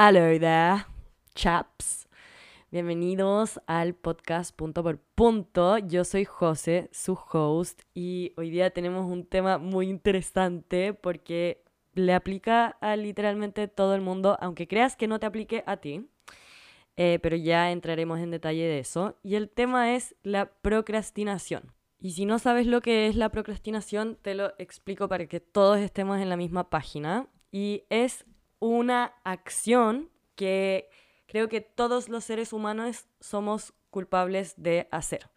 Hello there, chaps. Bienvenidos al podcast Punto por Punto. Yo soy José, su host, y hoy día tenemos un tema muy interesante porque le aplica a literalmente todo el mundo, aunque creas que no te aplique a ti. Eh, pero ya entraremos en detalle de eso. Y el tema es la procrastinación. Y si no sabes lo que es la procrastinación, te lo explico para que todos estemos en la misma página. Y es una acción que creo que todos los seres humanos somos culpables de hacer.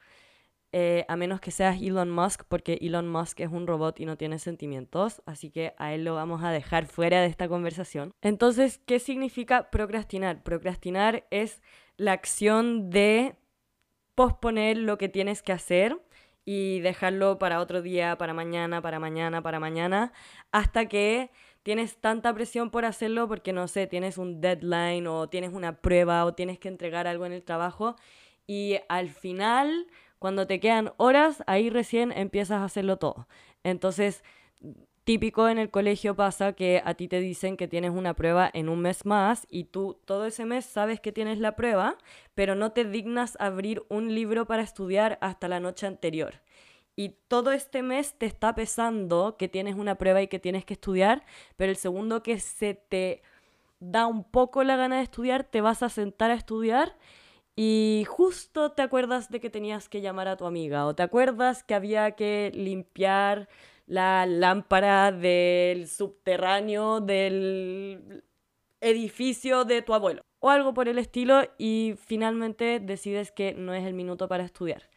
Eh, a menos que seas Elon Musk, porque Elon Musk es un robot y no tiene sentimientos, así que a él lo vamos a dejar fuera de esta conversación. Entonces, ¿qué significa procrastinar? Procrastinar es la acción de posponer lo que tienes que hacer y dejarlo para otro día, para mañana, para mañana, para mañana, hasta que tienes tanta presión por hacerlo porque, no sé, tienes un deadline o tienes una prueba o tienes que entregar algo en el trabajo y al final, cuando te quedan horas, ahí recién empiezas a hacerlo todo. Entonces, típico en el colegio pasa que a ti te dicen que tienes una prueba en un mes más y tú todo ese mes sabes que tienes la prueba, pero no te dignas abrir un libro para estudiar hasta la noche anterior y todo este mes te está pesando que tienes una prueba y que tienes que estudiar, pero el segundo que se te da un poco la gana de estudiar, te vas a sentar a estudiar y justo te acuerdas de que tenías que llamar a tu amiga o te acuerdas que había que limpiar la lámpara del subterráneo del edificio de tu abuelo o algo por el estilo y finalmente decides que no es el minuto para estudiar.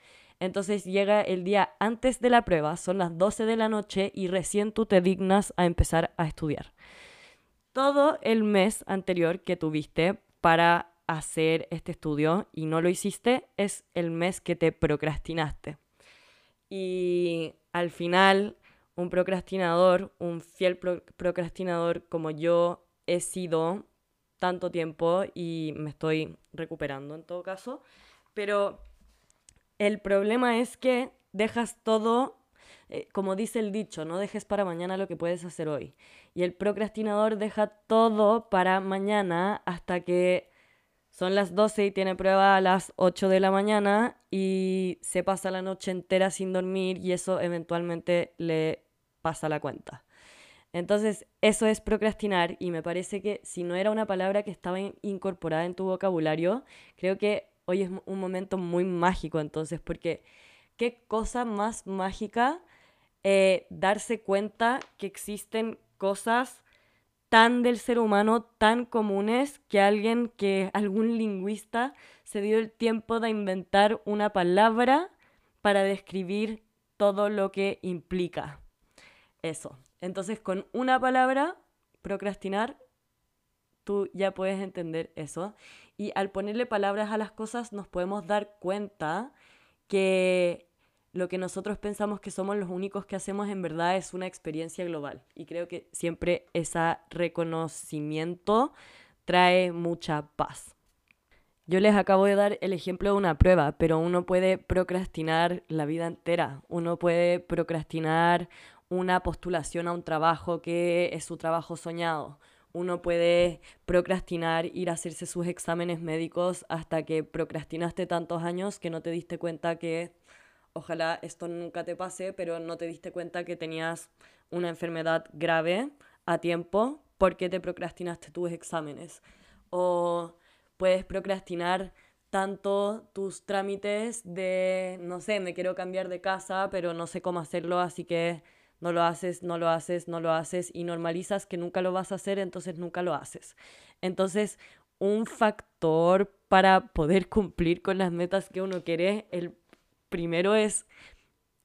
Entonces llega el día antes de la prueba, son las 12 de la noche y recién tú te dignas a empezar a estudiar. Todo el mes anterior que tuviste para hacer este estudio y no lo hiciste es el mes que te procrastinaste. Y al final, un procrastinador, un fiel procrastinador como yo he sido tanto tiempo y me estoy recuperando en todo caso, pero el problema es que dejas todo, eh, como dice el dicho, no dejes para mañana lo que puedes hacer hoy. Y el procrastinador deja todo para mañana hasta que son las 12 y tiene prueba a las 8 de la mañana y se pasa la noche entera sin dormir y eso eventualmente le pasa la cuenta. Entonces, eso es procrastinar y me parece que si no era una palabra que estaba incorporada en tu vocabulario, creo que hoy es un momento muy mágico entonces, porque qué cosa más mágica eh, darse cuenta que existen cosas tan del ser humano, tan comunes, que alguien, que algún lingüista se dio el tiempo de inventar una palabra para describir todo lo que implica eso. Entonces, con una palabra, procrastinar, tú ya puedes entender eso. Y al ponerle palabras a las cosas nos podemos dar cuenta que lo que nosotros pensamos que somos los únicos que hacemos en verdad es una experiencia global. Y creo que siempre ese reconocimiento trae mucha paz. Yo les acabo de dar el ejemplo de una prueba, pero uno puede procrastinar la vida entera. Uno puede procrastinar una postulación a un trabajo que es su trabajo soñado uno puede procrastinar ir a hacerse sus exámenes médicos hasta que procrastinaste tantos años que no te diste cuenta que ojalá esto nunca te pase, pero no te diste cuenta que tenías una enfermedad grave a tiempo porque te procrastinaste tus exámenes. O puedes procrastinar tanto tus trámites de, no sé, me quiero cambiar de casa, pero no sé cómo hacerlo, así que no lo haces, no lo haces, no lo haces y normalizas que nunca lo vas a hacer, entonces nunca lo haces. Entonces, un factor para poder cumplir con las metas que uno quiere, el primero es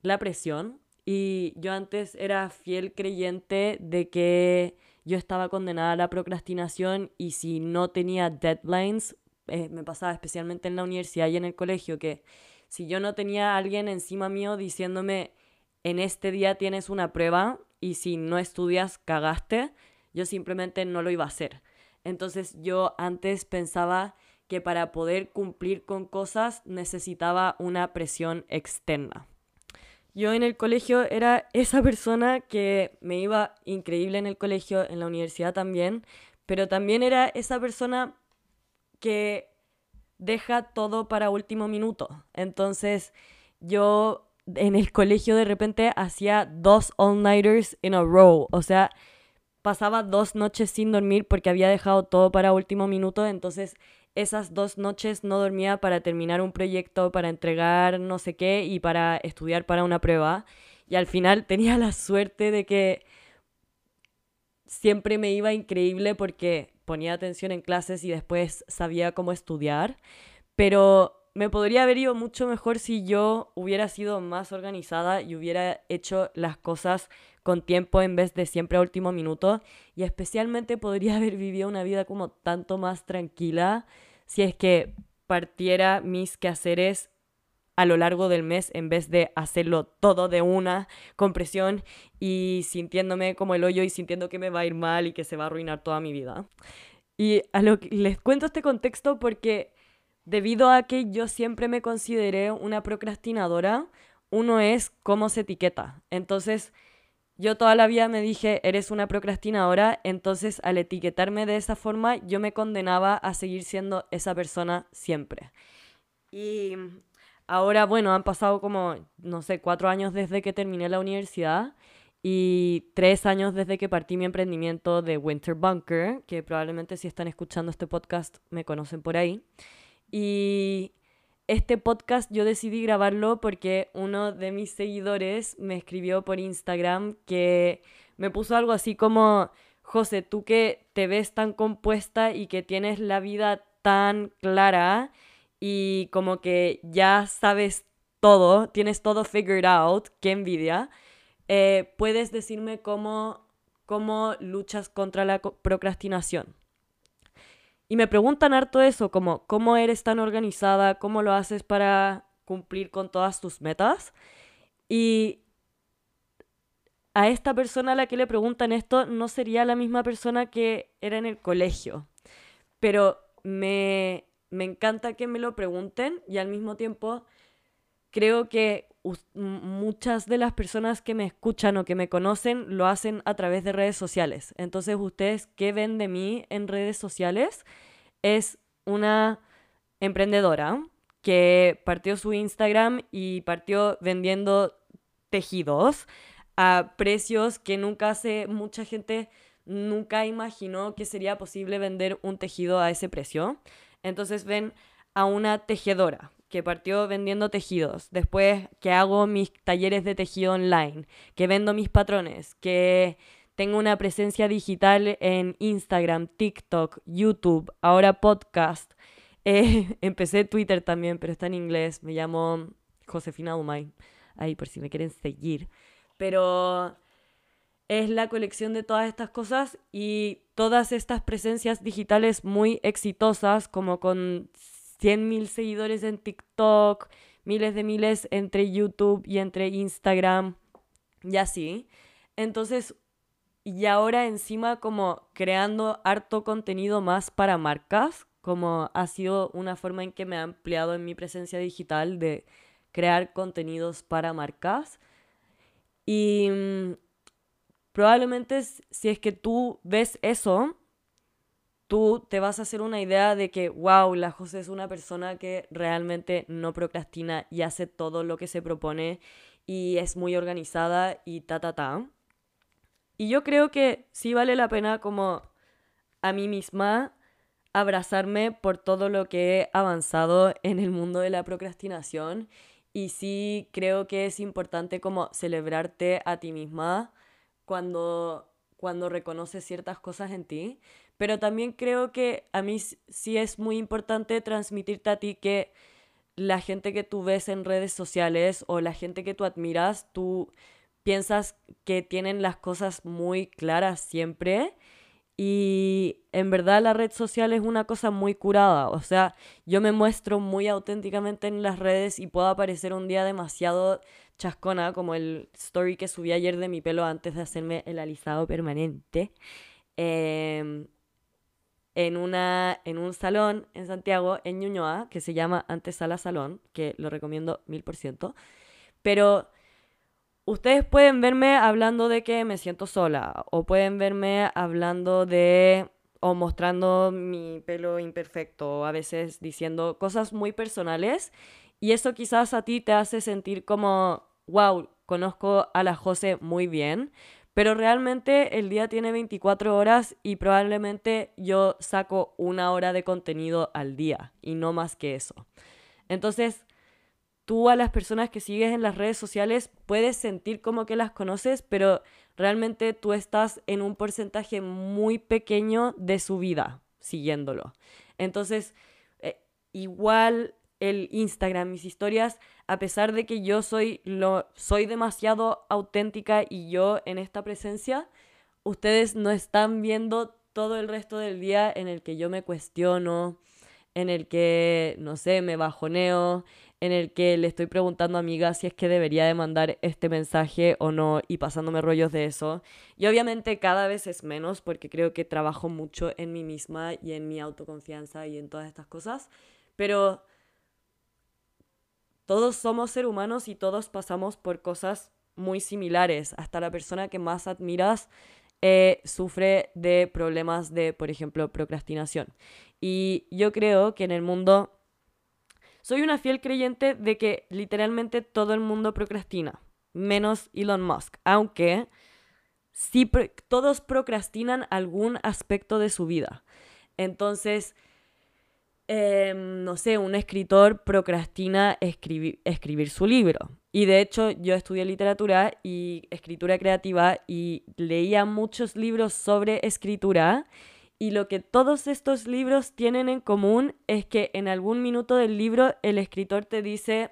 la presión. Y yo antes era fiel creyente de que yo estaba condenada a la procrastinación y si no tenía deadlines, eh, me pasaba especialmente en la universidad y en el colegio, que si yo no tenía alguien encima mío diciéndome, en este día tienes una prueba y si no estudias, cagaste, yo simplemente no lo iba a hacer. Entonces yo antes pensaba que para poder cumplir con cosas necesitaba una presión externa. Yo en el colegio era esa persona que me iba increíble en el colegio, en la universidad también, pero también era esa persona que deja todo para último minuto. Entonces yo en el colegio de repente hacía dos all-nighters in a row, o sea, pasaba dos noches sin dormir porque había dejado todo para último minuto, entonces esas dos noches no dormía para terminar un proyecto, para entregar no sé qué y para estudiar para una prueba. Y al final tenía la suerte de que siempre me iba increíble porque ponía atención en clases y después sabía cómo estudiar. Pero me podría haber ido mucho mejor si yo hubiera sido más organizada y hubiera hecho las cosas con tiempo en vez de siempre a último minuto. Y especialmente podría haber vivido una vida como tanto más tranquila si es que partiera mis quehaceres a lo largo del mes en vez de hacerlo todo de una compresión y sintiéndome como el hoyo y sintiendo que me va a ir mal y que se va a arruinar toda mi vida. Y a lo que les cuento este contexto porque debido a que yo siempre me consideré una procrastinadora, uno es cómo se etiqueta. Entonces, yo toda la vida me dije, eres una procrastinadora, entonces al etiquetarme de esa forma, yo me condenaba a seguir siendo esa persona siempre. Y ahora, bueno, han pasado como, no sé, cuatro años desde que terminé la universidad y tres años desde que partí mi emprendimiento de Winter Bunker, que probablemente si están escuchando este podcast me conocen por ahí. Y este podcast yo decidí grabarlo porque uno de mis seguidores me escribió por Instagram que me puso algo así como, José, tú que te ves tan compuesta y que tienes la vida tan clara, y como que ya sabes todo, tienes todo figured out, qué envidia, eh, puedes decirme cómo, cómo luchas contra la procrastinación. Y me preguntan harto eso, como cómo eres tan organizada, cómo lo haces para cumplir con todas tus metas. Y a esta persona a la que le preguntan esto no sería la misma persona que era en el colegio. Pero me, me encanta que me lo pregunten y al mismo tiempo creo que muchas de las personas que me escuchan o que me conocen lo hacen a través de redes sociales. Entonces, ustedes, ¿qué ven de mí en redes sociales? Es una emprendedora que partió su Instagram y partió vendiendo tejidos a precios que nunca hace mucha gente nunca imaginó que sería posible vender un tejido a ese precio. Entonces ven a una tejedora que partió vendiendo tejidos, después que hago mis talleres de tejido online, que vendo mis patrones, que tengo una presencia digital en Instagram, TikTok, YouTube, ahora podcast. Eh, empecé Twitter también, pero está en inglés. Me llamo Josefina Umay. Ahí por si me quieren seguir. Pero es la colección de todas estas cosas y todas estas presencias digitales muy exitosas, como con 100.000 seguidores en TikTok, miles de miles entre YouTube y entre Instagram y así. Entonces, y ahora encima como creando harto contenido más para marcas, como ha sido una forma en que me ha ampliado en mi presencia digital de crear contenidos para marcas. Y mm, probablemente si es que tú ves eso, tú te vas a hacer una idea de que, wow, la José es una persona que realmente no procrastina y hace todo lo que se propone y es muy organizada y ta, ta, ta. Y yo creo que sí vale la pena como a mí misma abrazarme por todo lo que he avanzado en el mundo de la procrastinación y sí creo que es importante como celebrarte a ti misma cuando, cuando reconoces ciertas cosas en ti, pero también creo que a mí sí es muy importante transmitirte a ti que la gente que tú ves en redes sociales o la gente que tú admiras, tú piensas que tienen las cosas muy claras siempre y en verdad la red social es una cosa muy curada. O sea, yo me muestro muy auténticamente en las redes y puedo aparecer un día demasiado chascona, como el story que subí ayer de mi pelo antes de hacerme el alisado permanente, em, en, una, en un salón en Santiago, en Ñuñoa, que se llama Antesala Salón, que lo recomiendo mil por ciento. Pero ustedes pueden verme hablando de que me siento sola, o pueden verme hablando de o mostrando mi pelo imperfecto, o a veces diciendo cosas muy personales. Y eso quizás a ti te hace sentir como, wow, conozco a la José muy bien, pero realmente el día tiene 24 horas y probablemente yo saco una hora de contenido al día y no más que eso. Entonces, tú a las personas que sigues en las redes sociales puedes sentir como que las conoces, pero realmente tú estás en un porcentaje muy pequeño de su vida siguiéndolo. Entonces, eh, igual el Instagram, mis historias, a pesar de que yo soy, lo, soy demasiado auténtica y yo en esta presencia, ustedes no están viendo todo el resto del día en el que yo me cuestiono, en el que, no sé, me bajoneo, en el que le estoy preguntando a amiga si es que debería de mandar este mensaje o no y pasándome rollos de eso. Y obviamente cada vez es menos porque creo que trabajo mucho en mí misma y en mi autoconfianza y en todas estas cosas. Pero todos somos seres humanos y todos pasamos por cosas muy similares. Hasta la persona que más admiras eh, sufre de problemas de, por ejemplo, procrastinación. Y yo creo que en el mundo soy una fiel creyente de que literalmente todo el mundo procrastina, menos Elon Musk, aunque sí todos procrastinan algún aspecto de su vida. Entonces, em, no sé, un escritor procrastina escribir su libro. Y de hecho yo estudié literatura y escritura creativa y leía muchos libros sobre escritura y lo que todos estos libros tienen en común es que en algún minuto del libro el escritor te dice,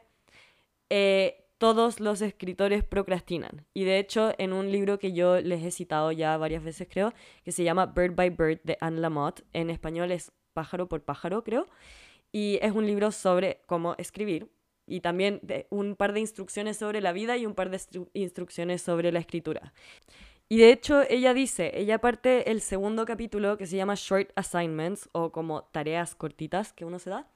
eh, todos los escritores procrastinan. Y de hecho, en un libro que yo les he citado ya varias veces, creo, que se llama Bird by Bird de Anne Lamott, en español es Pájaro por Pájaro, creo, y es un libro sobre cómo escribir. Y también un par de instrucciones sobre la vida y un par de instrucciones sobre la escritura. Y de hecho ella dice, ella parte el segundo capítulo que se llama Short Assignments o como tareas cortitas que uno se da.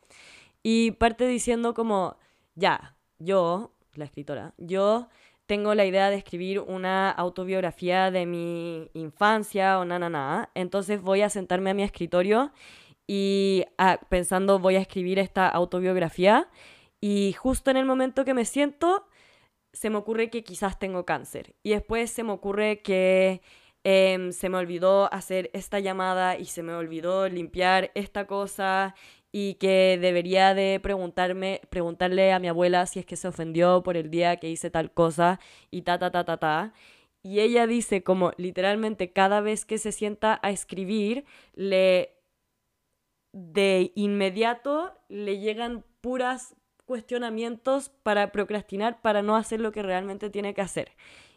Y parte diciendo como, ya, yo, la escritora, yo tengo la idea de escribir una autobiografía de mi infancia o nada, nada. Entonces voy a sentarme a mi escritorio y ah, pensando voy a escribir esta autobiografía. Y justo en el momento que me siento, se me ocurre que quizás tengo cáncer. Y después se me ocurre que em, se me olvidó hacer esta llamada y se me olvidó limpiar esta cosa y que debería de preguntarme, preguntarle a mi abuela si es que se ofendió por el día que hice tal cosa y ta, ta, ta, ta, ta. Y ella dice como literalmente cada vez que se sienta a escribir, le de inmediato le llegan puras cuestionamientos para procrastinar, para no hacer lo que realmente tiene que hacer.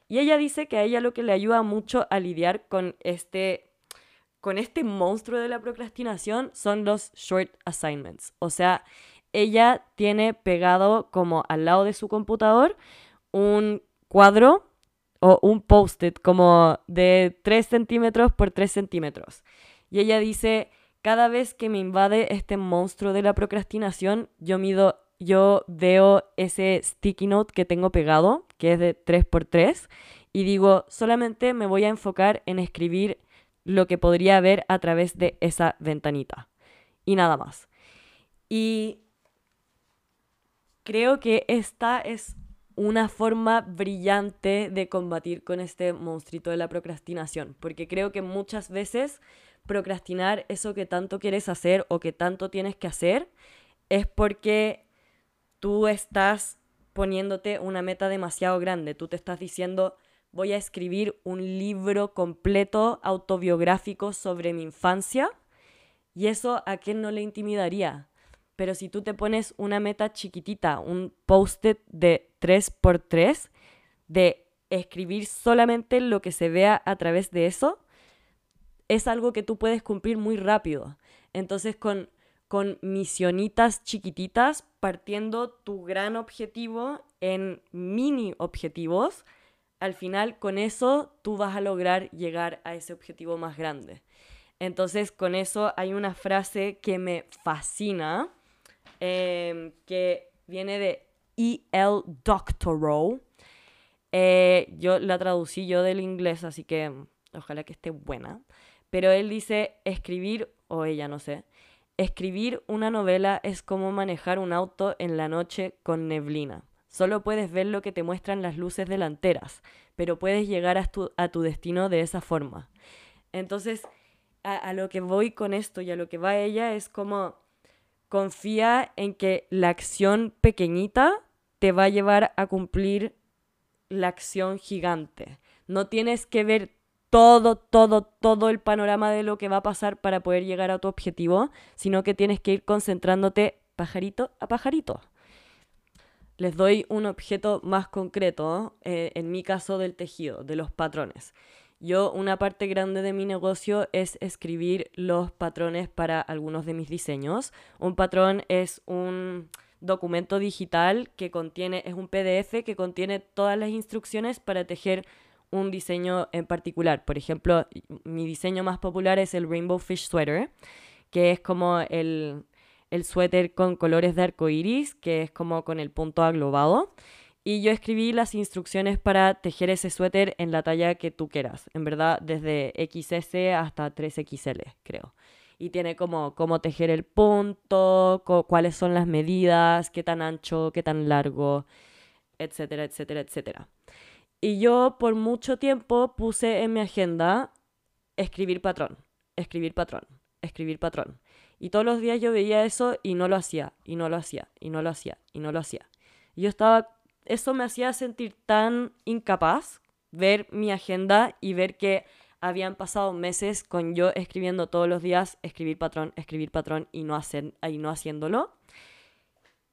Y ella dice que a ella lo que le ayuda mucho a lidiar con este, con este monstruo de la procrastinación son los short assignments. O sea, ella tiene pegado como al lado de su computador un cuadro o un post-it como de 3 centímetros por 3 centímetros. Y ella dice, cada vez que me invade este monstruo de la procrastinación, yo mido yo veo ese sticky note que tengo pegado, que es de 3x3, y digo, solamente me voy a enfocar en escribir lo que podría ver a través de esa ventanita. Y nada más. Y creo que esta es una forma brillante de combatir con este monstruito de la procrastinación, porque creo que muchas veces procrastinar eso que tanto quieres hacer o que tanto tienes que hacer es porque tú estás poniéndote una meta demasiado grande. Tú te estás diciendo, voy a escribir un libro completo autobiográfico sobre mi infancia. Y eso a quién no le intimidaría. Pero si tú te pones una meta chiquitita, un post-it de 3x3, de escribir solamente lo que se vea a través de eso, es algo que tú puedes cumplir muy rápido. Entonces con con misionitas chiquititas, partiendo tu gran objetivo en mini objetivos. Al final, con eso, tú vas a lograr llegar a ese objetivo más grande. Entonces, con eso hay una frase que me fascina, em, que viene de E.L. Doctorow. Eh, yo la traducí yo del inglés, así que ojalá que esté buena pero él dice escribir, o ella no sé, escribir una novela es como manejar un auto en la noche con neblina. Solo puedes ver lo que te muestran las luces delanteras, pero puedes llegar a tu, a tu destino de esa forma. Entonces, a, a lo que voy con esto y a lo que va ella es como confía en que la acción pequeñita te va a llevar a cumplir la acción gigante. No tienes que ver todo, todo, todo el panorama de lo que va a pasar para poder llegar a tu objetivo, sino que tienes que ir concentrándote pajarito a pajarito. Les doy un objeto más concreto, eh, en mi caso del tejido, de los patrones. Yo una parte grande de mi negocio es escribir los patrones para algunos de mis diseños. Un patrón es un documento digital que contiene, es un PDF que contiene todas las instrucciones para tejer un diseño en particular. Por ejemplo, mi diseño más popular es el Rainbow Fish Sweater, que es como el, el suéter con colores de arco iris, que es como con el punto aglobado. Y yo escribí las instrucciones para tejer ese suéter en la talla que tú quieras. En verdad, desde XS hasta 3XL, creo. Y tiene como cómo tejer el punto, cuáles son las medidas, qué tan ancho, qué tan largo, etcétera, etcétera, etcétera. Y yo por mucho tiempo puse en mi agenda escribir patrón, escribir patrón, escribir patrón. Y todos los días yo veía eso y no lo hacía, y no lo hacía, y no lo hacía, y no lo hacía. Y yo estaba eso me hacía sentir tan incapaz ver mi agenda y ver que habían pasado meses con yo escribiendo todos los días, escribir patrón, escribir patrón y no, hacer, y no haciéndolo.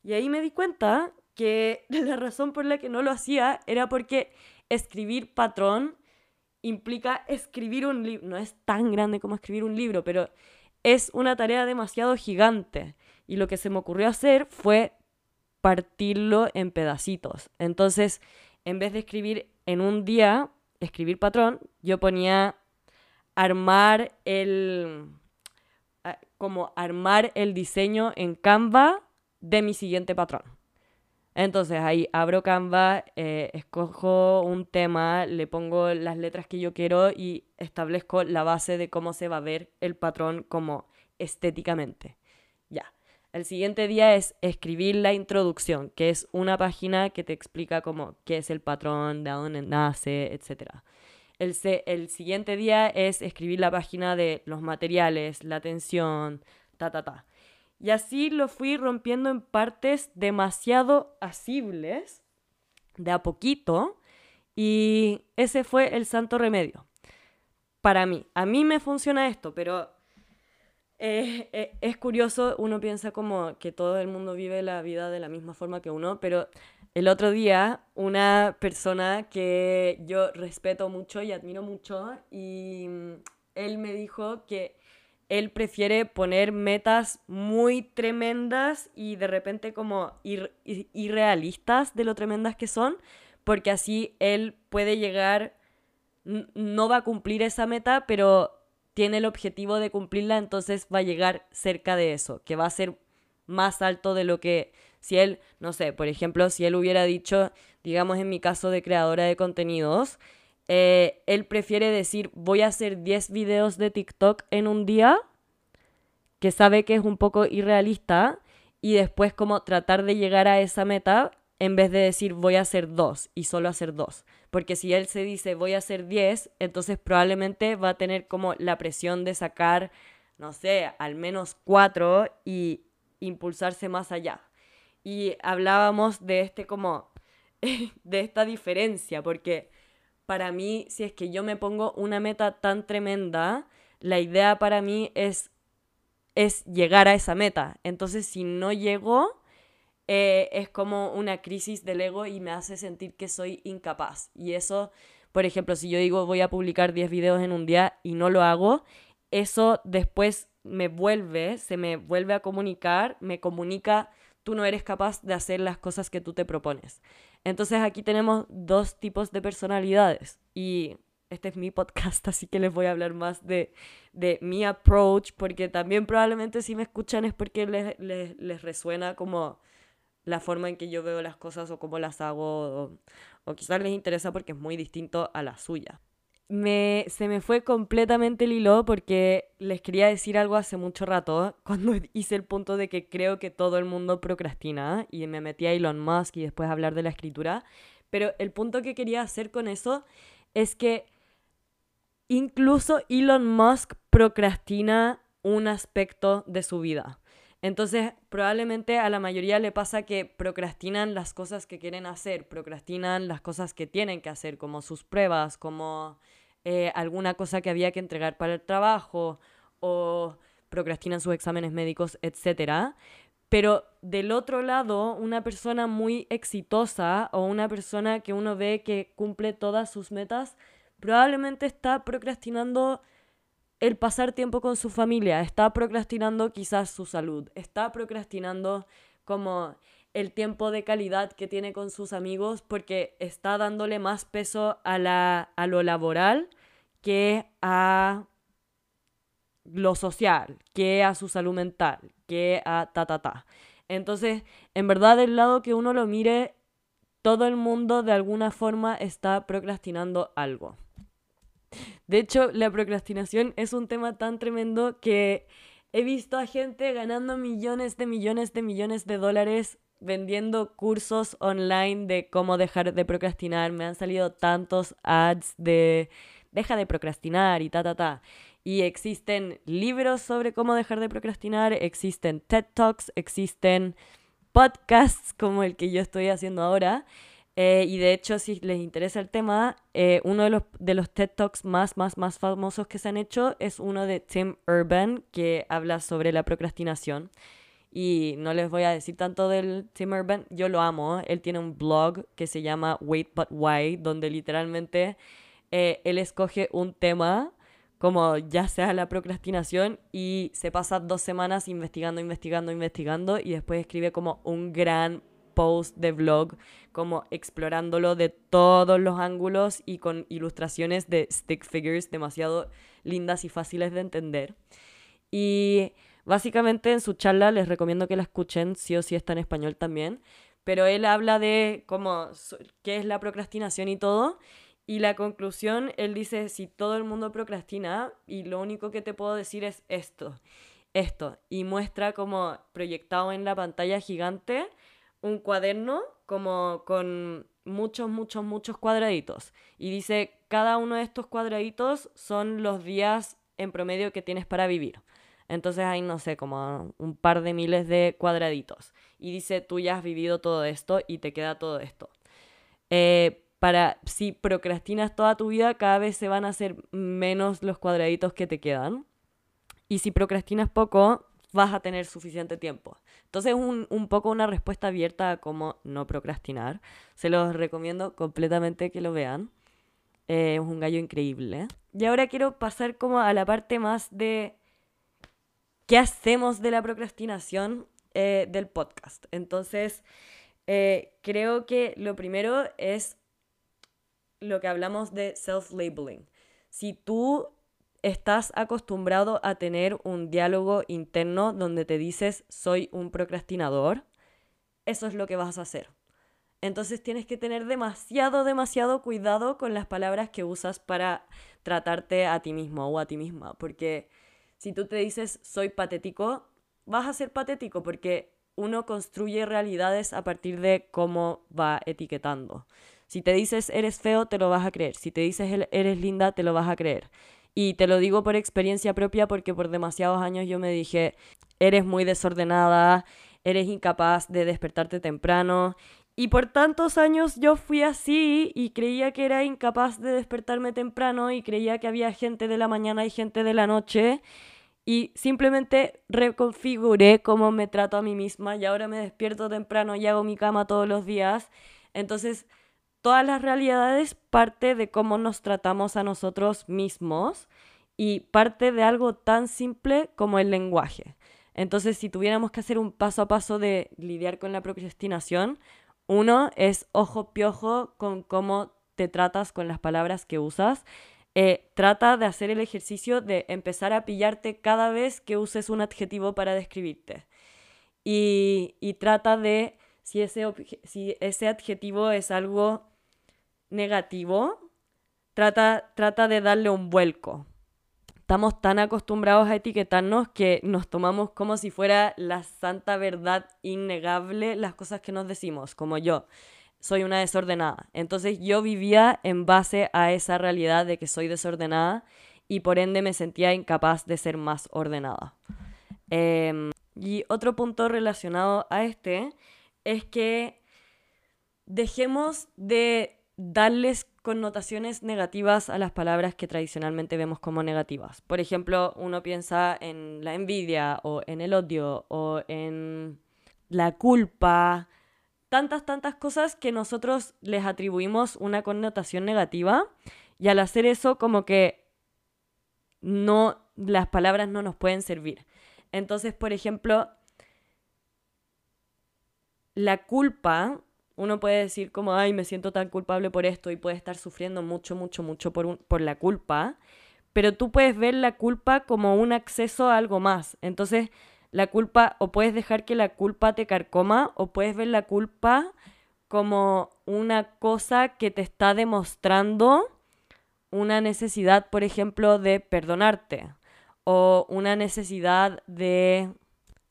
Y ahí me di cuenta que la razón por la que no lo hacía era porque escribir patrón implica escribir un libro. No es tan grande como escribir un libro, pero es una tarea demasiado gigante. Y lo que se me ocurrió hacer fue partirlo en pedacitos. Entonces, en vez de escribir en un día, escribir patrón, yo ponía armar el como armar el diseño en Canva de mi siguiente patrón. Entonces ahí abro Canva, eh, escojo un tema, le pongo las letras que yo quiero y establezco la base de cómo se va a ver el patrón como estéticamente. Ya. El siguiente día es escribir la introducción, que es una página que te explica cómo, qué es el patrón, de dónde nace, etc. El, el siguiente día es escribir la página de los materiales, la tensión, ta, ta, ta. Y así lo fui rompiendo en partes demasiado asibles, de a poquito, y ese fue el santo remedio. Para mí, a mí me funciona esto, pero eh, es curioso, uno piensa como que todo el mundo vive la vida de la misma forma que uno, pero el otro día una persona que yo respeto mucho y admiro mucho, y mm, él me dijo que él prefiere poner metas muy tremendas y de repente como irrealistas de lo tremendas que son, porque así él puede llegar, no va a cumplir esa meta, pero tiene el objetivo de cumplirla, entonces va a llegar cerca de eso, que va a ser más alto de lo que si él, no sé, por ejemplo, si él hubiera dicho, digamos en mi caso de creadora de contenidos, eh, él prefiere decir voy a hacer 10 videos de TikTok en un día, que sabe que es un poco irrealista, y después como tratar de llegar a esa meta en vez de decir voy a hacer dos y solo hacer dos. Porque si él se dice voy a hacer diez, entonces probablemente va a tener como la presión de sacar, no sé, al menos cuatro y impulsarse más allá. Y hablábamos de este como, de esta diferencia, porque para mí, si es que yo me pongo una meta tan tremenda, la idea para mí es, es llegar a esa meta. Entonces, si no llego, eh, es como una crisis del ego y me hace sentir que soy incapaz. Y eso, por ejemplo, si yo digo voy a publicar 10 videos en un día y no lo hago, eso después me vuelve, se me vuelve a comunicar, me comunica, tú no eres capaz de hacer las cosas que tú te propones. Entonces aquí tenemos dos tipos de personalidades y este es mi podcast, así que les voy a hablar más de, de mi approach, porque también probablemente si me escuchan es porque les, les, les resuena como la forma en que yo veo las cosas o cómo las hago, o, quizás les interesa porque es muy distinto a la suya. Me, se me fue completamente el hilo porque les quería decir algo hace mucho rato, cuando hice el punto de que creo que todo el mundo procrastina y me metí a Elon Musk y después hablar de la escritura, pero el punto que quería hacer con eso es que incluso Elon Musk procrastina un aspecto de su vida. Entonces, probablemente a la mayoría le pasa que procrastinan las cosas que quieren hacer, procrastinan las cosas que tienen que hacer, como sus pruebas, como eh, alguna cosa que había que entregar para el trabajo o procrastinan sus exámenes médicos, etc. Pero del otro lado, una persona muy exitosa o una persona que uno ve que cumple todas sus metas, probablemente está procrastinando el pasar tiempo con su familia, está procrastinando quizás su salud, está procrastinando como el tiempo de calidad que tiene con sus amigos porque está dándole más peso a, la, a lo laboral que a lo social, que a su salud mental, que a ta ta ta. Entonces, en verdad, del lado que uno lo mire, todo el mundo de alguna forma está procrastinando algo. De hecho, la procrastinación es un tema tan tremendo que he visto a gente ganando millones de millones de millones de dólares vendiendo cursos online de cómo dejar de procrastinar. Me han salido tantos ads de deja de procrastinar y ta, ta, ta. Y existen libros sobre cómo dejar de procrastinar, existen TED Talks, existen podcasts como el que yo estoy haciendo ahora. Eh, y de hecho, si les interesa el tema, eh, uno de los, de los TED Talks más, más, más famosos que se han hecho es uno de Tim Urban, que habla sobre la procrastinación. Y no les voy a decir tanto del Tim Urban, yo lo amo. Él tiene un blog que se llama Wait But Why, donde literalmente eh, él escoge un tema, como ya sea la procrastinación, y se pasa dos semanas investigando, investigando, investigando, y después escribe como un gran post de vlog, como explorándolo de todos los ángulos y con ilustraciones de stick figures demasiado lindas y fáciles de entender. Y básicamente en su charla les recomiendo que la escuchen, sí o sí está en español también, pero él habla de cómo, qué es la procrastinación y todo. Y la conclusión, él dice, si todo el mundo procrastina, y lo único que te puedo decir es esto, esto, y muestra como proyectado en la pantalla gigante un cuaderno como con muchos, muchos, muchos cuadraditos. Y dice, cada uno de estos cuadraditos son los días en promedio que tienes para vivir. Entonces hay, no sé, como un par de miles de cuadraditos. Y dice, tú ya has vivido todo esto y te queda todo esto. Eh, para, si procrastinas toda tu vida, cada vez se van a hacer menos los cuadraditos que te quedan. Y si procrastinas poco, vas a tener suficiente tiempo. Entonces, un, un poco una respuesta abierta a cómo no procrastinar. Se los recomiendo completamente que lo vean. Eh, es un gallo increíble. Y ahora quiero pasar como a la parte más de qué hacemos de la procrastinación eh, del podcast. Entonces, eh, creo que lo primero es lo que hablamos de self-labeling. Si tú estás acostumbrado a tener un diálogo interno donde te dices soy un procrastinador, eso es lo que vas a hacer. Entonces tienes que tener demasiado, demasiado cuidado con las palabras que usas para tratarte a ti mismo o a ti misma. Porque si tú te dices soy patético, vas a ser patético porque uno construye realidades a partir de cómo va etiquetando. Si te dices eres feo, te lo vas a creer. Si te dices eres linda, te lo vas a creer. Y te lo digo por experiencia propia porque por demasiados años yo me dije, eres muy desordenada, eres incapaz de despertarte temprano. Y por tantos años yo fui así y creía que era incapaz de despertarme temprano y creía que había gente de la mañana y gente de la noche. Y simplemente reconfiguré cómo me trato a mí misma y ahora me despierto temprano y hago mi cama todos los días. Entonces todas las realidades parte de cómo nos tratamos a nosotros mismos y parte de algo tan simple como el lenguaje. Entonces, si tuviéramos que hacer un paso a paso de lidiar con la procrastinación, uno es ojo piojo con cómo te tratas con las palabras que usas. Eh, trata de hacer el ejercicio de empezar a pillarte cada vez que uses un adjetivo para describirte. Y, y trata de, si ese, si ese adjetivo es algo negativo, trata, trata de darle un vuelco. Estamos tan acostumbrados a etiquetarnos que nos tomamos como si fuera la santa verdad innegable las cosas que nos decimos, como yo. Soy una desordenada. Entonces yo vivía en base a esa realidad de que soy desordenada y por ende me sentía incapaz de ser más ordenada. Em, y otro punto relacionado a este es que dejemos de darles connotaciones negativas a las palabras que tradicionalmente vemos como negativas. Por ejemplo, uno piensa en la envidia o en el odio o en la culpa, tantas, tantas cosas que nosotros les atribuimos una connotación negativa y al hacer eso como que no las palabras no nos pueden servir. Entonces, por ejemplo, la culpa uno puede decir como, ay, me siento tan culpable por esto y puede estar sufriendo mucho, mucho, mucho por, por la culpa, pero tú puedes ver la culpa como un acceso a algo más. Entonces, la culpa, o puedes dejar que la culpa te carcoma, o puedes ver la culpa como una cosa que te está demostrando una necesidad, por ejemplo, de perdonarte, o una necesidad de,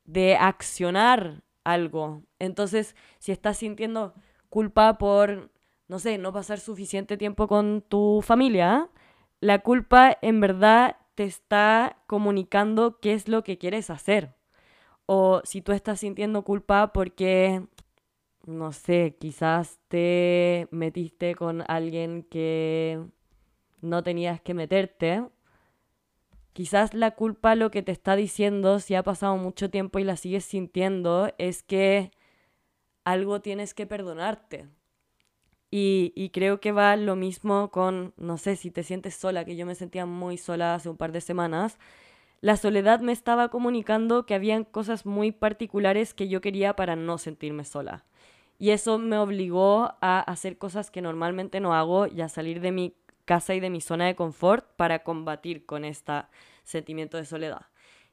de accionar algo. Entonces, si estás sintiendo culpa por, no sé, no pasar suficiente tiempo con tu familia, la culpa en verdad te está comunicando qué es lo que quieres hacer. O si tú estás sintiendo culpa porque, no sé, quizás te metiste con alguien que no tenías que meterte, Quizás la culpa lo que te está diciendo, si ha pasado mucho tiempo y la sigues sintiendo, es que algo tienes que perdonarte. Y, creo que va lo mismo con, no sé, si te sientes sola, que yo me sentía muy sola hace un par de semanas. La soledad me estaba comunicando que habían cosas muy particulares que yo quería para no sentirme sola. Y eso me obligó a hacer cosas que normalmente no hago y a salir de mi casa y de mi zona de confort para combatir con este sentimiento de soledad.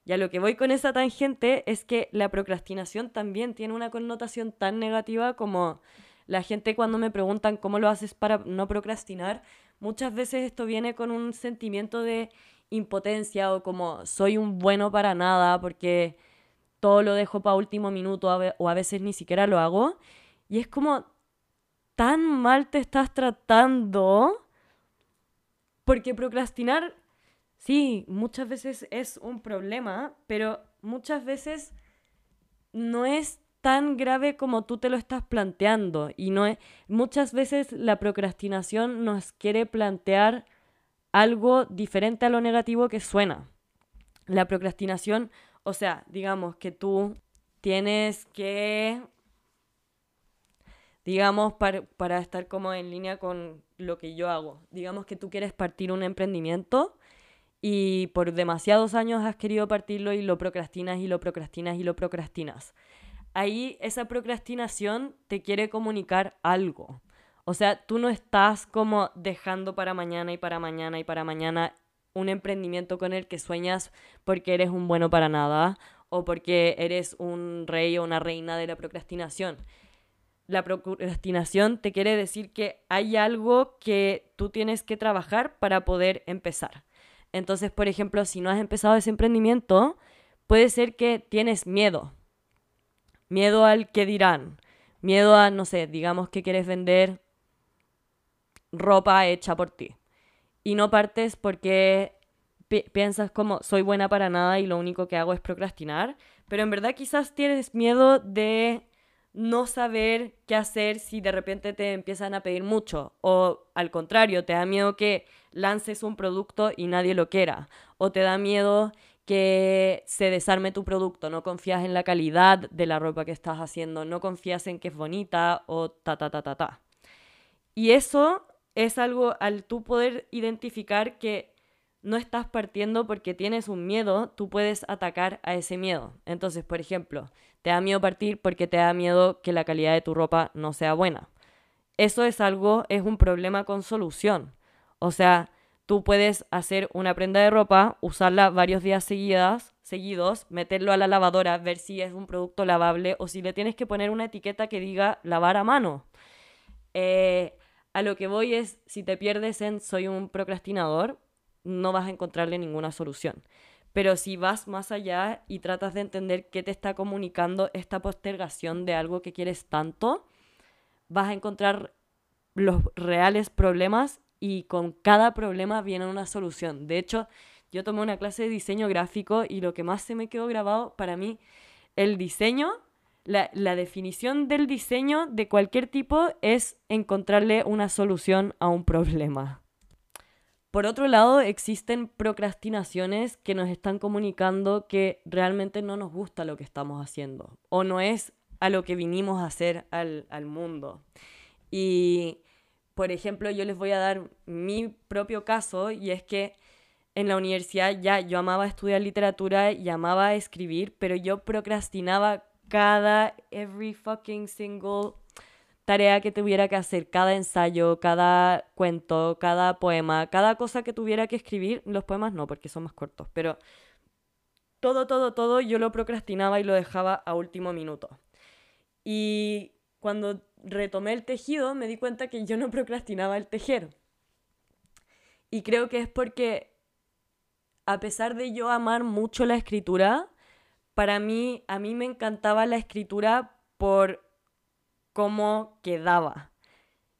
Y a lo que voy con esa tangente es que la procrastinación también tiene una connotación tan negativa como la gente cuando me preguntan cómo lo haces para no procrastinar, muchas veces esto viene con un sentimiento de impotencia o como soy un bueno para nada porque todo lo dejo para último minuto o a veces ni siquiera lo hago. Y es como tan mal te estás tratando porque procrastinar, sí, muchas veces es un problema, pero muchas veces no es tan grave como tú te lo estás planteando. Y no es, muchas veces la procrastinación nos quiere plantear algo diferente a lo negativo que suena. La procrastinación, o sea, digamos que tú tienes que digamos, para, estar como en línea con lo que yo hago. Digamos que tú quieres partir un emprendimiento y por demasiados años has querido partirlo y lo procrastinas y lo procrastinas y lo procrastinas. Ahí esa procrastinación te quiere comunicar algo. O sea, tú no estás como dejando para mañana y para mañana y para mañana un emprendimiento con el que sueñas porque eres un bueno para nada o porque eres un rey o una reina de la procrastinación la procrastinación te quiere decir que hay algo que tú tienes que trabajar para poder empezar. Entonces, por ejemplo, si no has empezado ese emprendimiento, puede ser que tienes miedo. Miedo al que dirán. Miedo a, no sé, digamos que quieres vender ropa hecha por ti. Y no partes porque piensas como soy buena para nada y lo único que hago es procrastinar. Pero en verdad quizás tienes miedo de no saber qué hacer si de repente te empiezan a pedir mucho. O al contrario, te da miedo que lances un producto y nadie lo quiera. O te da miedo que se desarme tu producto, no confías en la calidad de la ropa que estás haciendo, no confías en que es bonita o ta ta ta ta ta. Y eso es algo al tú poder identificar que no estás partiendo porque tienes un miedo, tú puedes atacar a ese miedo. Entonces, por ejemplo, te da miedo partir porque te da miedo que la calidad de tu ropa no sea buena. Eso es algo, es un problema con solución. O sea, tú puedes hacer una prenda de ropa, usarla varios días seguidas, seguidos, meterlo a la lavadora, ver si es un producto lavable o si le tienes que poner una etiqueta que diga lavar a mano. Eh, a lo que voy es, si te pierdes en soy un procrastinador, no vas a encontrarle ninguna solución. Pero si vas más allá y tratas de entender qué te está comunicando esta postergación de algo que quieres tanto, vas a encontrar los reales problemas y con cada problema viene una solución. De hecho, yo tomé una clase de diseño gráfico y lo que más se me quedó grabado para mí, el diseño, la, la definición del diseño de cualquier tipo es encontrarle una solución a un problema. Por otro lado, existen procrastinaciones que nos están comunicando que realmente no nos gusta lo que estamos haciendo o no es a lo que vinimos a hacer al, al mundo. Y, por ejemplo, yo les voy a dar mi propio caso y es que en la universidad ya yo amaba estudiar literatura y amaba escribir, pero yo procrastinaba cada, every fucking single tarea que tuviera que hacer, cada ensayo, cada cuento, cada poema, cada cosa que tuviera que escribir, los poemas no, porque son más cortos, pero todo, todo, todo yo lo procrastinaba y lo dejaba a último minuto. Y cuando retomé el tejido me di cuenta que yo no procrastinaba el tejer. Y creo que es porque a pesar de yo amar mucho la escritura, para mí, a mí me encantaba la escritura por cómo quedaba.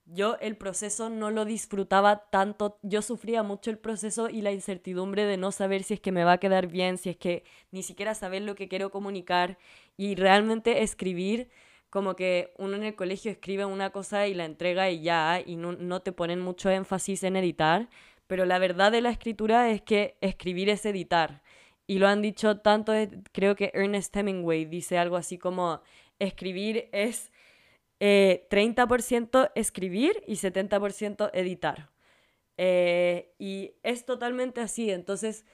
Yo el proceso no lo disfrutaba tanto, yo sufría mucho el proceso y la incertidumbre de no saber si es que me va a quedar bien, si es que ni siquiera saber lo que quiero comunicar y realmente escribir como que uno en el colegio escribe una cosa y la entrega y ya, y no, no te ponen mucho énfasis en editar, pero la verdad de la escritura es que escribir es editar. Y lo han dicho tanto, creo que Ernest Hemingway dice algo así como, escribir es 30% eh, escribir y 70% editar. Eh, y es totalmente así. Entonces,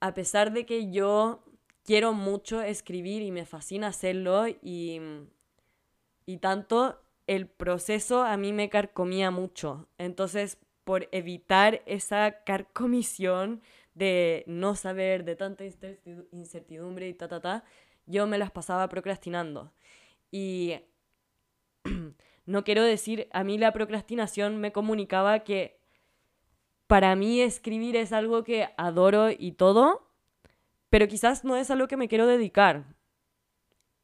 a pesar de que yo quiero mucho escribir y me fascina hacerlo y, y tanto, el proceso a mí me carcomía mucho. Entonces, por evitar esa carcomisión de no saber, de tanta incertidumbre y ta, ta, ta, yo me las pasaba procrastinando. Y no quiero decir, a mí la procrastinación me comunicaba que para mí escribir es algo que adoro y todo, pero quizás no es a lo que me quiero dedicar.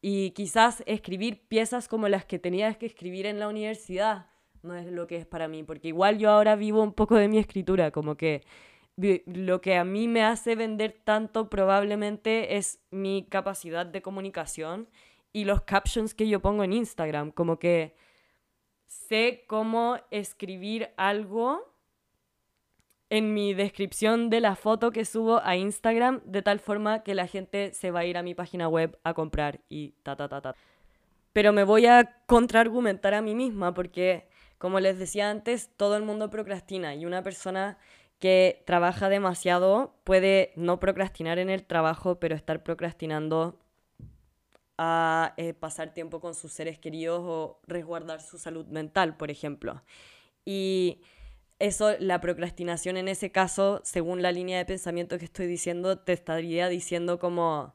Y quizás escribir piezas como las que tenías que escribir en la universidad no es lo que es para mí, porque igual yo ahora vivo un poco de mi escritura, como que lo que a mí me hace vender tanto probablemente es mi capacidad de comunicación y los captions que yo pongo en Instagram, como que sé cómo escribir algo en mi descripción de la foto que subo a Instagram de tal forma que la gente se va a ir a mi página web a comprar y ta ta ta ta. Pero me voy a contraargumentar a mí misma porque como les decía antes, todo el mundo procrastina y una persona que trabaja demasiado puede no procrastinar en el trabajo, pero estar procrastinando a eh, pasar tiempo con sus seres queridos o resguardar su salud mental, por ejemplo. Y eso, la procrastinación en ese caso, según la línea de pensamiento que estoy diciendo, te estaría diciendo como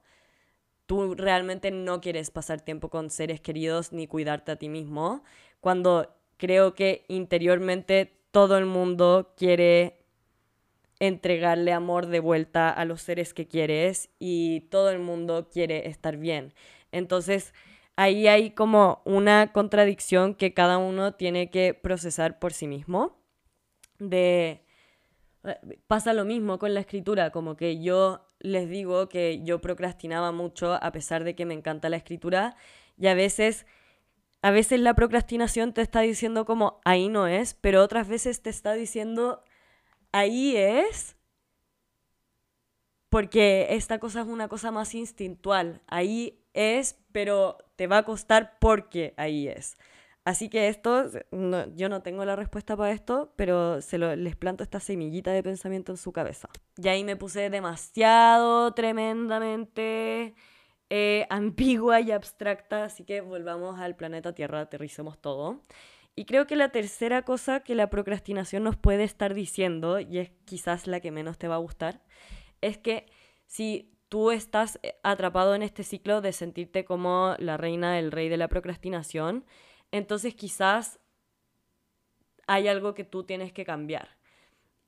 tú realmente no quieres pasar tiempo con seres queridos ni cuidarte a ti mismo, cuando creo que interiormente todo el mundo quiere entregarle amor de vuelta a los seres que quieres y todo el mundo quiere estar bien. Entonces, ahí hay como una contradicción que cada uno tiene que procesar por sí mismo. De eh, pasa lo mismo con la escritura, como que yo les digo que yo procrastinaba mucho a pesar de que me encanta la escritura y a veces a veces la procrastinación te está diciendo como ahí no es, pero otras veces te está diciendo ahí es porque esta cosa es una cosa más instintual. Ahí es, pero te va a costar porque ahí es. Así que esto, yo no tengo la respuesta para esto, pero se lo, les planto esta semillita de pensamiento en su cabeza. Y ahí me puse demasiado, tremendamente eh, ambigua y abstracta, así que volvamos al planeta Tierra, aterricemos todo. Y creo que la tercera cosa que la procrastinación nos puede estar diciendo, y es quizás la que menos te va a gustar, es que si tú estás eh, atrapado en este ciclo de sentirte como la reina, el rey de la procrastinación, entonces quizás hay algo que tú tienes que cambiar.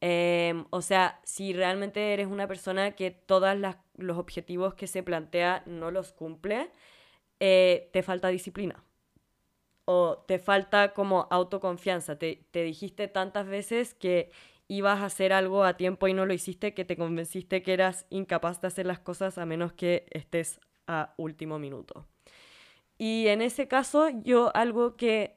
Em, o sea, si realmente eres una persona que todos los objetivos que se plantea no los cumple, eh, te falta disciplina. O te falta como autoconfianza. Te, te dijiste tantas veces que ibas a hacer algo a tiempo y no lo hiciste, que te convenciste que eras incapaz de hacer las cosas a menos que estés a último minuto. Y en ese caso, yo algo que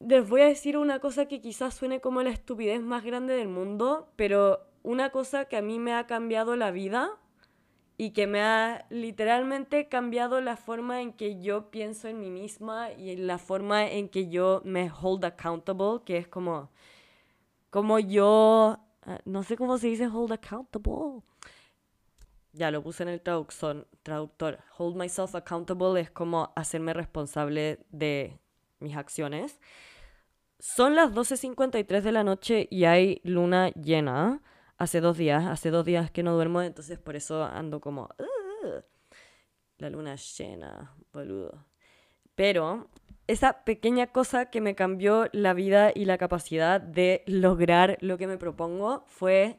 les voy a decir una cosa que quizás suene como la estupidez más grande del mundo, pero una cosa que a mí me ha cambiado la vida y que me ha literalmente cambiado la forma en que yo pienso en mí misma y la forma en que yo me hold accountable, que es como, como yo, ah, no sé cómo se dice hold accountable. Ya lo puse en el traductor, traductor. Hold myself accountable es como hacerme responsable de mis acciones. Son las 12.53 de la noche y hay luna llena. Hace dos días, hace dos días que no duermo, entonces por eso ando como... la luna llena, boludo. Pero esa pequeña cosa que me cambió la vida y la capacidad de lograr lo que me propongo fue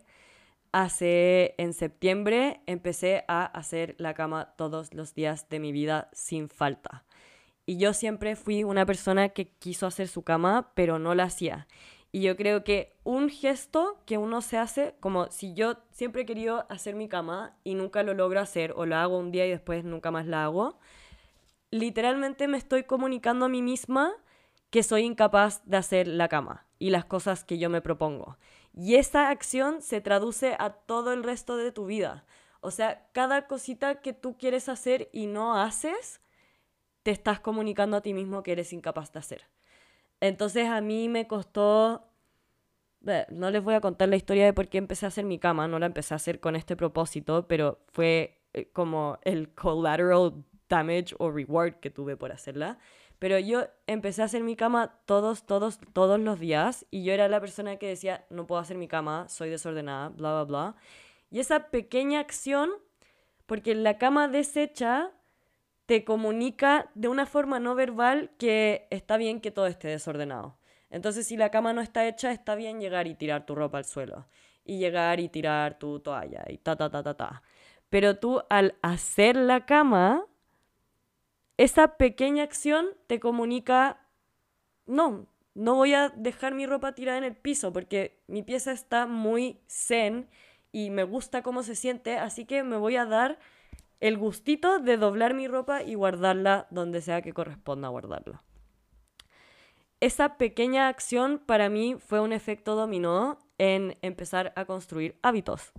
hace en septiembre empecé a hacer la cama todos los días de mi vida sin falta. Y yo siempre fui una persona que quiso hacer su cama, pero no la hacía. Y yo creo que un gesto que uno se hace, como si yo siempre he querido hacer mi cama y nunca lo logro hacer, o lo hago un día y después nunca más la hago, literalmente me estoy comunicando a mí misma que soy incapaz de hacer la cama y las cosas que yo me propongo. Y esa acción se traduce a todo el resto de tu vida. O sea, cada cosita que tú quieres hacer y no haces, te estás comunicando a ti mismo que eres incapaz de hacer. Entonces a mí me costó... No les voy a contar la historia de por qué empecé a hacer mi cama, no la empecé a hacer con este propósito, pero fue eh, como el collateral damage o reward que tuve por hacerla. Pero yo empecé a hacer mi cama todos, todos, todos los días y yo era la persona que decía, no puedo hacer mi cama, soy desordenada, bla, bla, bla. Y esa pequeña acción, porque la cama deshecha te comunica de una forma no verbal que está bien que todo esté desordenado. Entonces, si la cama no está hecha, está bien llegar y tirar tu ropa al suelo. Y llegar y tirar tu toalla y ta, ta, ta, ta, ta. Pero tú al hacer la cama, esa pequeña acción te comunica, no, no voy a dejar mi ropa tirada en el piso porque mi pieza está muy zen y me gusta cómo se siente, así que me voy a dar el gustito de doblar mi ropa y guardarla donde sea que corresponda guardarla. Esa pequeña acción para mí fue un efecto dominó en empezar a construir hábitos.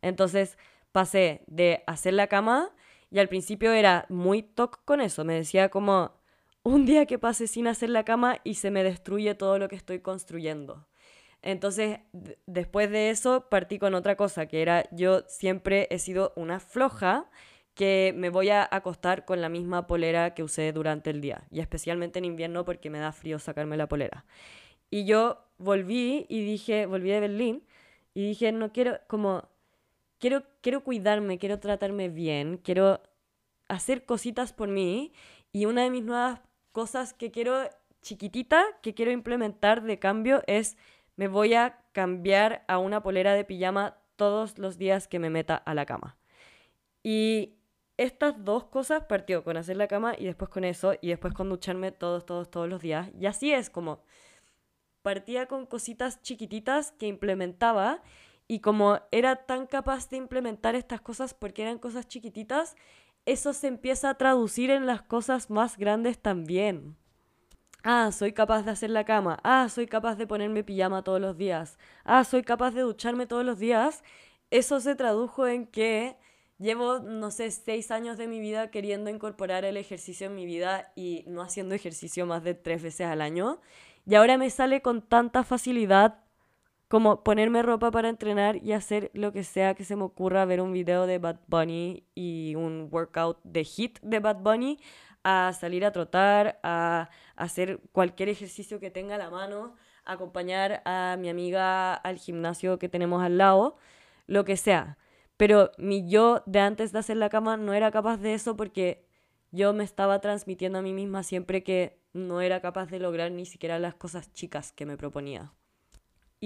Entonces pasé de hacer la cama y al principio era muy toc con eso. Me decía como un día que pase sin hacer la cama y se me destruye todo lo que estoy construyendo. Entonces, después de eso, partí con otra cosa, que era yo siempre he sido una floja que me voy a acostar con la misma polera que usé durante el día, y especialmente en invierno porque me da frío sacarme la polera. Y yo volví y dije, volví de Berlín y dije, no quiero, como, quiero, quiero cuidarme, quiero tratarme bien, quiero hacer cositas por mí y una de mis nuevas cosas que quiero chiquitita que quiero implementar de cambio es me voy a cambiar a una polera de pijama todos los días que me meta a la cama. Y estas dos cosas partió con hacer la cama y después con eso y después con ducharme todos, todos, todos los días. Y así es como partía con cositas chiquititas que implementaba y como era tan capaz de implementar estas cosas porque eran cosas chiquititas, eso se empieza a traducir en las cosas más grandes también. Ah, soy capaz de hacer la cama. Ah, soy capaz de ponerme pijama todos los días. Ah, soy capaz de ducharme todos los días. Eso se tradujo en que Llevo, no sé, seis años de mi vida queriendo incorporar el ejercicio en mi vida y no haciendo ejercicio más de tres veces al año. Y ahora me sale con tanta facilidad como ponerme ropa para entrenar y hacer lo que sea que se me ocurra, ver un video de Bad Bunny y un workout de hit de Bad Bunny, a salir a trotar, a hacer cualquier ejercicio que tenga la mano, acompañar a mi amiga al gimnasio que tenemos al lado, lo que sea. Pero mi yo de antes de hacer la cama no era capaz de eso porque yo me estaba transmitiendo a mí misma siempre que no era capaz de lograr ni siquiera las cosas chicas que me proponía.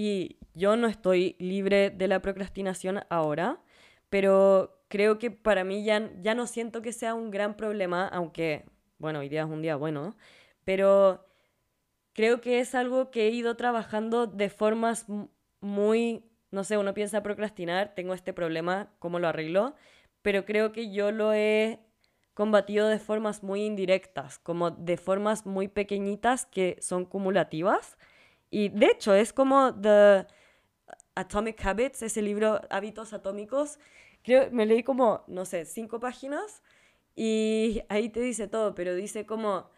Y yo no estoy libre de la procrastinación ahora, pero creo que para mí ya, ya no siento que sea un gran problema, aunque, bueno, hoy día es un día bueno, pero creo que es algo que he ido trabajando de formas muy, no sé, uno piensa procrastinar, tengo este problema, ¿cómo lo arreglo? Pero creo que yo lo he combatido de formas muy indirectas, como de formas muy pequeñitas que son cumulativas. Y de hecho es como The Atomic Habits, ese libro Hábitos Atómicos. Creo, me leí como, no sé, cinco páginas y ahí te dice todo, pero dice como,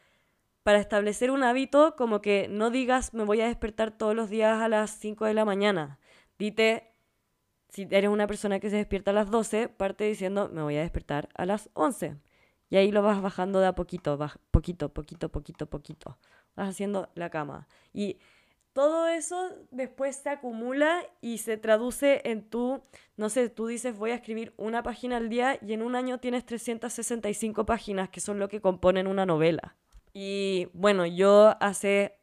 para establecer un hábito, como que no digas me voy a despertar todos los días a las 5 de la mañana. Dite, si eres una persona que se despierta a las 12, parte diciendo me voy a despertar a las 11. Y ahí lo vas bajando de a poquito, poquito, poquito, poquito, poquito. Vas haciendo la cama. Y todo eso después se acumula y se traduce en tu, no sé, tú dices voy a escribir una página al día y en un año tienes 365 páginas que son lo que componen una novela. Y bueno, yo hace,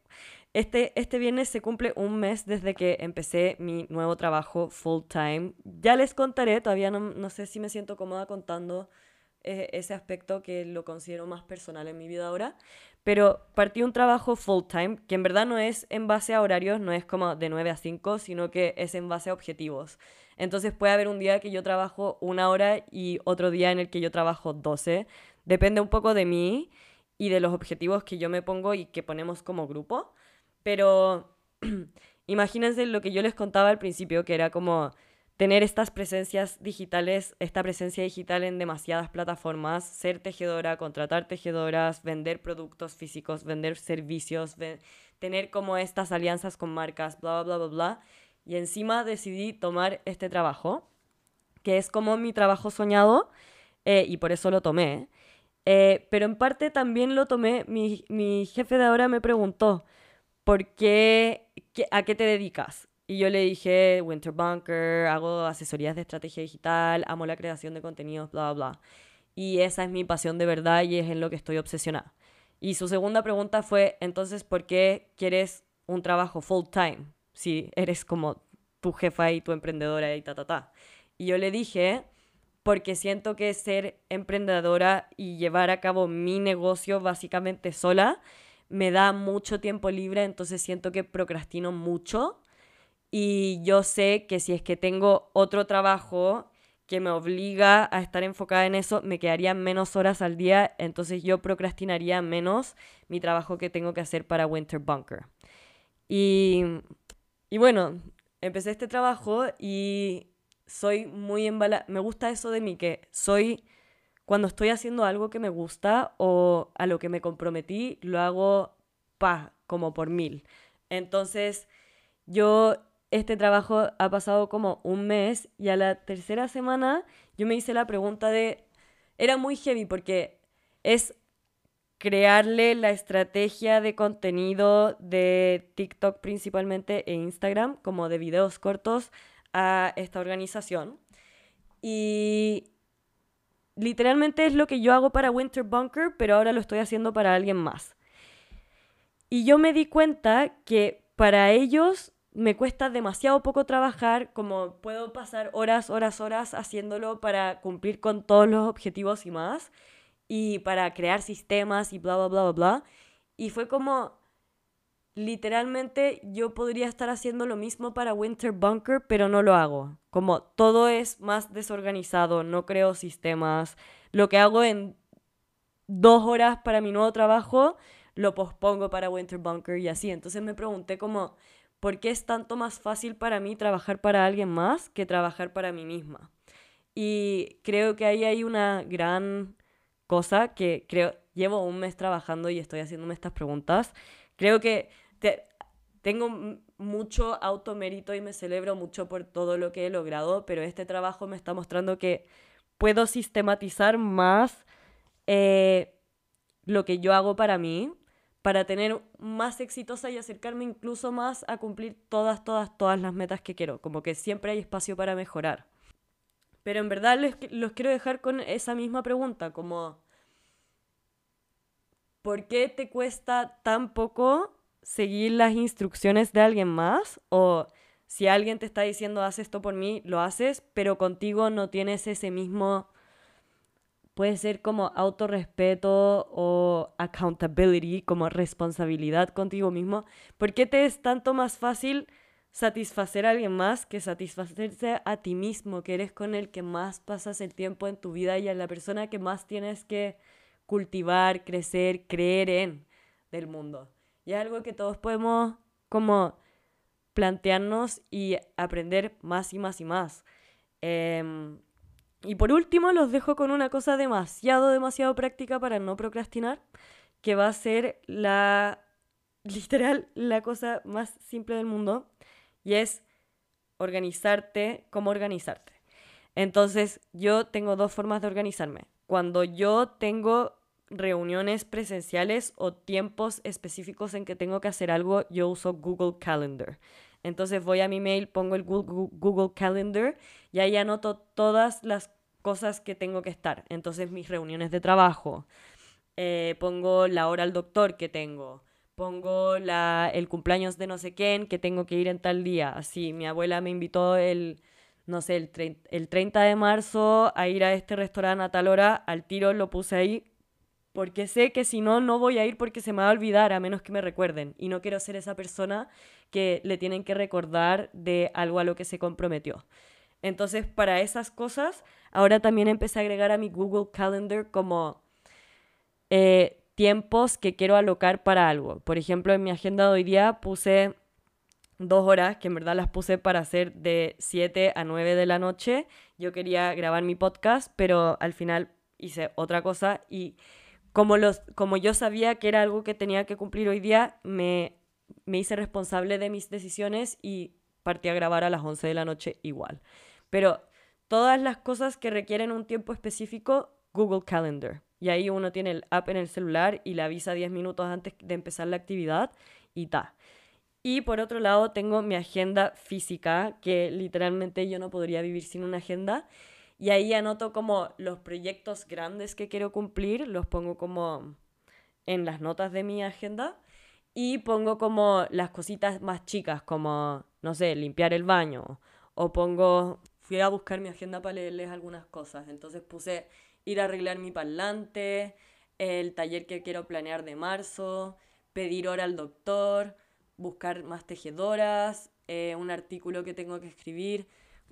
este, este viernes se cumple un mes desde que empecé mi nuevo trabajo full time. Ya les contaré, todavía no, no sé si me siento cómoda contando e, ese aspecto que lo considero más personal en mi vida ahora. Pero partí un trabajo full time, que en verdad no es en base a horarios, no es como de 9 a 5, sino que es en base a objetivos. Entonces puede haber un día que yo trabajo una hora y otro día en el que yo trabajo 12. Depende un poco de mí y de los objetivos que yo me pongo y que ponemos como grupo. Pero imagínense lo que yo les contaba al principio, que era como tener estas presencias digitales, esta presencia digital en demasiadas plataformas, ser tejedora, contratar tejedoras, vender productos físicos, vender servicios, tener como estas alianzas con marcas, bla, bla, bla, bla, Y encima decidí tomar este trabajo, que es como mi trabajo soñado, eh, y por eso lo tomé. Eh, pero en parte también lo tomé, mi, mi jefe de ahora me preguntó, ¿por qué, a qué te dedicas? Y yo le dije, Winter Bunker, hago asesorías de estrategia digital, amo la creación de contenidos, bla, bla. Y esa es mi pasión de verdad y es en lo que estoy obsesionada. Y su segunda pregunta fue, entonces, ¿por qué quieres un trabajo full time? Si eres como tu jefa y tu emprendedora y ta, ta, ta. Y yo le dije, porque siento que ser emprendedora y llevar a cabo mi negocio básicamente sola me da mucho tiempo libre, entonces siento que procrastino mucho y yo sé que si es que tengo otro trabajo que me obliga a estar enfocada en eso, me quedarían menos horas al día, entonces yo procrastinaría menos mi trabajo que tengo que hacer para Winter Bunker. Y, y bueno, empecé este trabajo y soy muy embalada. Me gusta eso de mí, que soy, cuando estoy haciendo algo que me gusta o a lo que me comprometí, lo hago pa, como por mil. Entonces, yo este trabajo ha pasado como un mes y a la tercera semana yo me hice la pregunta de... Era muy heavy porque es crearle la estrategia de contenido de TikTok principalmente e Instagram, como de videos cortos, a esta organización. Y literalmente es lo que yo hago para Winter Bunker, pero ahora lo estoy haciendo para alguien más. Y yo me di cuenta que para ellos me cuesta demasiado poco trabajar, como puedo pasar horas, horas, horas haciéndolo para cumplir con todos los objetivos y más, y para crear sistemas y bla, bla, bla, bla, bla. Y fue como, literalmente yo podría estar haciendo lo mismo para Winter Bunker, pero no lo hago. Como todo es más desorganizado, no creo sistemas. Lo que hago en dos horas para mi nuevo trabajo, lo pospongo para Winter Bunker y así. Entonces me pregunté como ¿por qué es tanto más fácil para mí trabajar para alguien más que trabajar para mí misma? Y creo que ahí hay una gran cosa que creo, llevo un mes trabajando y estoy haciéndome estas preguntas. Creo que tengo mucho automérito y me celebro mucho por todo lo que he logrado, pero este trabajo me está mostrando que puedo sistematizar más eh, lo que yo hago para mí para tener más exitosa y acercarme incluso más a cumplir todas, todas, todas las metas que quiero. Como que siempre hay espacio para mejorar. Pero en verdad los quiero dejar con esa misma pregunta, como ¿por qué te cuesta tan poco seguir las instrucciones de alguien más? O si alguien te está diciendo, haz esto por mí, lo haces, pero contigo no tienes ese mismo, puede ser como autorrespeto o accountability, como responsabilidad contigo mismo. ¿Por qué te es tanto más fácil satisfacer a alguien más que satisfacerse a ti mismo, que eres con el que más pasas el tiempo en tu vida y a la persona que más tienes que cultivar, crecer, creer en del mundo. Y es algo que todos podemos como plantearnos y aprender más y más y más. Em, y por último, los dejo con una cosa demasiado, demasiado práctica para no procrastinar, que va a ser la, literal, la cosa más simple del mundo, y es organizarte, cómo organizarte. Entonces, yo tengo dos formas de organizarme. Cuando yo tengo reuniones presenciales o tiempos específicos en que tengo que hacer algo, yo uso Google Calendar. Entonces voy a mi mail, pongo el Google Calendar y ahí anoto todas las cosas que tengo que estar. Entonces mis reuniones de trabajo, eh, pongo la hora al doctor que tengo, pongo la, el cumpleaños de no sé quién que tengo que ir en tal día. Así, mi abuela me invitó el, no sé, el, el 30 de marzo a ir a este restaurante a tal hora, al tiro lo puse ahí, porque sé que si no, no voy a ir porque se me va a olvidar a menos que me recuerden. Y no quiero ser esa persona que le tienen que recordar de algo a lo que se comprometió. Entonces, para esas cosas, ahora también empecé a agregar a mi Google Calendar como eh, tiempos que quiero alocar para algo. Por ejemplo, en mi agenda de hoy día puse dos horas, que en verdad las puse para hacer de 7 a 9 de la noche. Yo quería grabar mi podcast, pero al final hice otra cosa y como, los, como yo sabía que era algo que tenía que cumplir hoy día, me, me hice responsable de mis decisiones y partí a grabar a las 11 de la noche igual. Pero todas las cosas que requieren un tiempo específico, Google Calendar. Y ahí uno tiene el app en el celular y le avisa 10 minutos antes de empezar la actividad y ta. Y por otro lado tengo mi agenda física, que literalmente yo no podría vivir sin una agenda. Y ahí anoto como los proyectos grandes que quiero cumplir, los pongo como en las notas de mi agenda y pongo como las cositas más chicas, como, no sé, limpiar el baño. O pongo, fui a buscar mi agenda para leerles algunas cosas. Entonces puse ir a arreglar mi parlante, el taller que quiero planear de marzo, pedir hora al doctor, buscar más tejedoras, eh, un artículo que tengo que escribir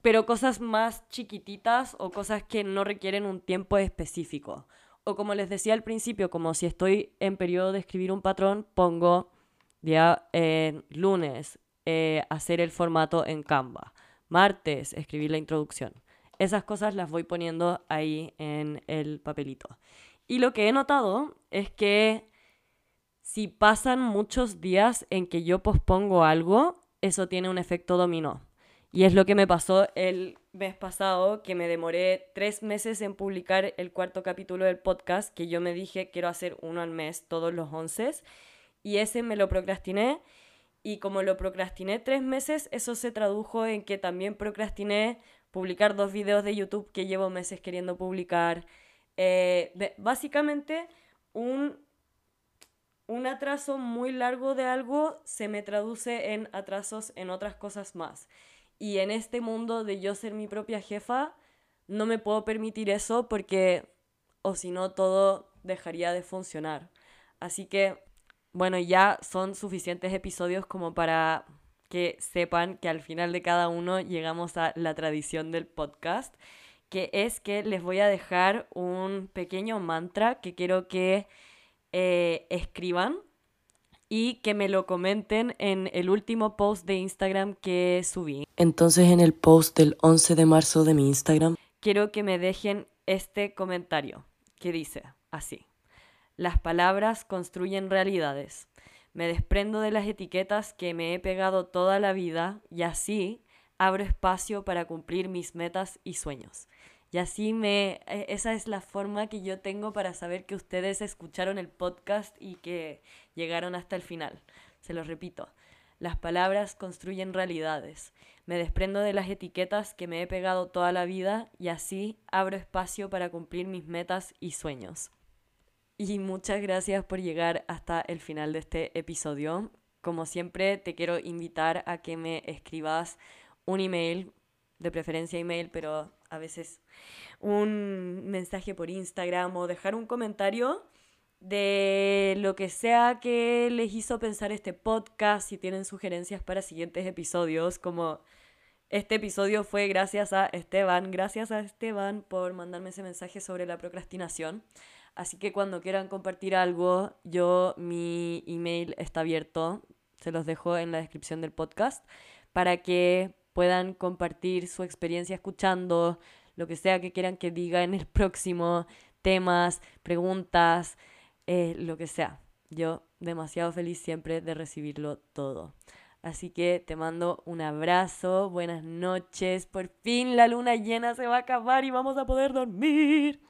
pero cosas más chiquititas o cosas que no requieren un tiempo específico. O como les decía al principio, como si estoy en periodo de escribir un patrón, pongo día eh, lunes eh, hacer el formato en Canva, martes escribir la introducción. Esas cosas las voy poniendo ahí en el papelito. Y lo que he notado es que si pasan muchos días en que yo pospongo algo, eso tiene un efecto dominó. Y es lo que me pasó el mes pasado, que me demoré tres meses en publicar el cuarto capítulo del podcast, que yo me dije quiero hacer uno al mes, todos los once, y ese me lo procrastiné. Y como lo procrastiné tres meses, eso se tradujo en que también procrastiné publicar dos videos de YouTube que llevo meses queriendo publicar. Eh, básicamente, un, un atraso muy largo de algo se me traduce en atrasos en otras cosas más. Y en este mundo de yo ser mi propia jefa, no me puedo permitir eso porque o si no todo dejaría de funcionar. Así que, bueno, ya son suficientes episodios como para que sepan que al final de cada uno llegamos a la tradición del podcast, que es que les voy a dejar un pequeño mantra que quiero que eh, escriban y que me lo comenten en el último post de Instagram que subí. Entonces en el post del 11 de marzo de mi Instagram quiero que me dejen este comentario que dice así. Las palabras construyen realidades. Me desprendo de las etiquetas que me he pegado toda la vida y así abro espacio para cumplir mis metas y sueños. Y así me, e, esa es la forma que yo tengo para saber que ustedes escucharon el podcast y que llegaron hasta el final. Se los repito, las palabras construyen realidades. Me desprendo de las etiquetas que me he pegado toda la vida y así abro espacio para cumplir mis metas y sueños. y muchas gracias por llegar hasta el final de este episodio. Como siempre, te quiero invitar a que me escribas un email, de preferencia email, pero a veces un mensaje por Instagram o dejar un comentario de lo que sea que les hizo pensar este podcast, si tienen sugerencias para siguientes episodios, como este episodio fue gracias a Esteban, gracias a Esteban por mandarme ese mensaje sobre la procrastinación. Así que cuando quieran compartir algo, yo mi email está abierto, se los dejo en la descripción del podcast, para que puedan compartir su experiencia escuchando, lo que sea que quieran que diga en el próximo, temas, preguntas, eh, lo que sea. Yo demasiado feliz siempre de recibirlo todo. Así que te mando un abrazo, buenas noches. Por fin la luna llena se va a acabar y vamos a poder dormir.